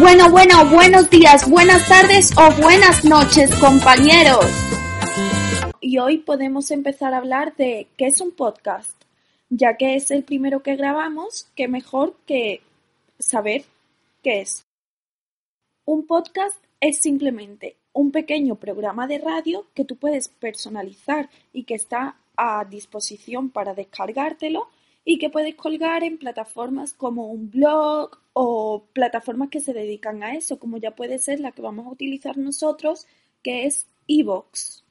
Bueno, bueno, buenos días, buenas tardes o buenas noches, compañeros. Y hoy podemos empezar a hablar de qué es un podcast, ya que es el primero que grabamos, qué mejor que saber qué es. Un podcast es simplemente un pequeño programa de radio que tú puedes personalizar y que está a disposición para descargártelo y que puedes colgar en plataformas como un blog o plataformas que se dedican a eso, como ya puede ser la que vamos a utilizar nosotros, que es Evox.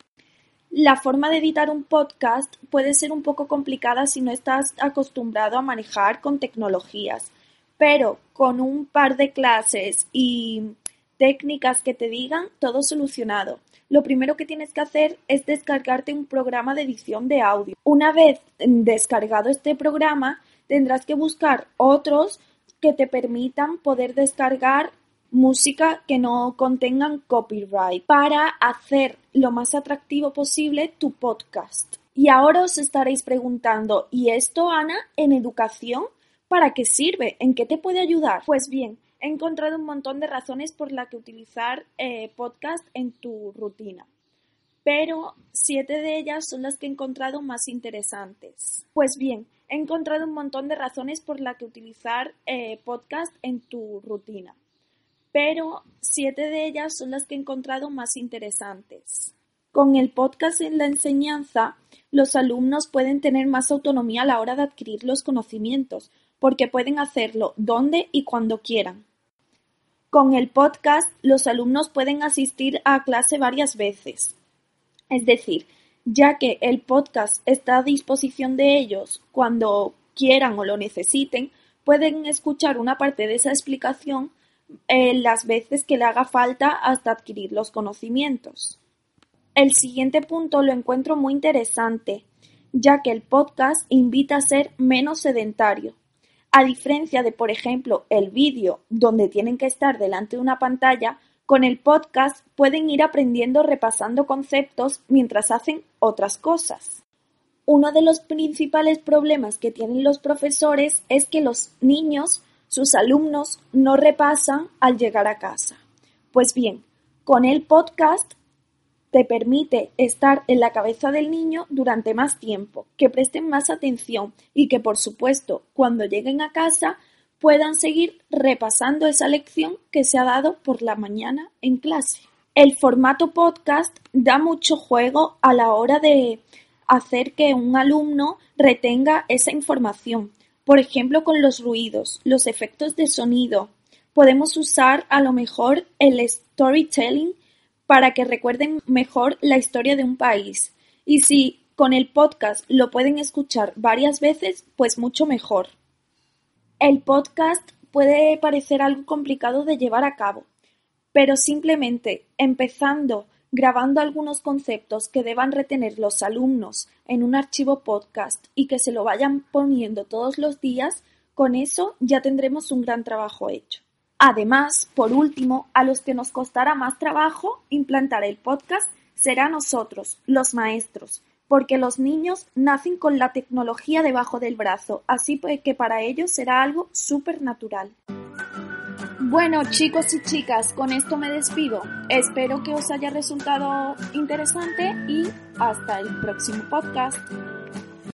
La forma de editar un podcast puede ser un poco complicada si no estás acostumbrado a manejar con tecnologías, pero con un par de clases y técnicas que te digan, todo solucionado. Lo primero que tienes que hacer es descargarte un programa de edición de audio. Una vez descargado este programa, tendrás que buscar otros que te permitan poder descargar música que no contengan copyright para hacer lo más atractivo posible tu podcast. Y ahora os estaréis preguntando, ¿y esto, Ana, en educación? ¿Para qué sirve? ¿En qué te puede ayudar? Pues bien, he encontrado un montón de razones por las que utilizar eh, podcast en tu rutina, pero siete de ellas son las que he encontrado más interesantes. Pues bien, he encontrado un montón de razones por las que utilizar eh, podcast en tu rutina, pero siete de ellas son las que he encontrado más interesantes. Con el podcast en la enseñanza, los alumnos pueden tener más autonomía a la hora de adquirir los conocimientos, porque pueden hacerlo donde y cuando quieran. Con el podcast, los alumnos pueden asistir a clase varias veces. Es decir, ya que el podcast está a disposición de ellos cuando quieran o lo necesiten, pueden escuchar una parte de esa explicación eh, las veces que le haga falta hasta adquirir los conocimientos. El siguiente punto lo encuentro muy interesante, ya que el podcast invita a ser menos sedentario. A diferencia de, por ejemplo, el vídeo, donde tienen que estar delante de una pantalla, con el podcast pueden ir aprendiendo repasando conceptos mientras hacen otras cosas. Uno de los principales problemas que tienen los profesores es que los niños, sus alumnos, no repasan al llegar a casa. Pues bien, con el podcast te permite estar en la cabeza del niño durante más tiempo, que presten más atención y que, por supuesto, cuando lleguen a casa puedan seguir repasando esa lección que se ha dado por la mañana en clase. El formato podcast da mucho juego a la hora de hacer que un alumno retenga esa información. Por ejemplo, con los ruidos, los efectos de sonido. Podemos usar a lo mejor el storytelling para que recuerden mejor la historia de un país. Y si con el podcast lo pueden escuchar varias veces, pues mucho mejor. El podcast puede parecer algo complicado de llevar a cabo, pero simplemente empezando grabando algunos conceptos que deban retener los alumnos en un archivo podcast y que se lo vayan poniendo todos los días, con eso ya tendremos un gran trabajo hecho. Además, por último, a los que nos costará más trabajo implantar el podcast será nosotros, los maestros, porque los niños nacen con la tecnología debajo del brazo, así pues que para ellos será algo súper natural. Bueno, chicos y chicas, con esto me despido. Espero que os haya resultado interesante y hasta el próximo podcast.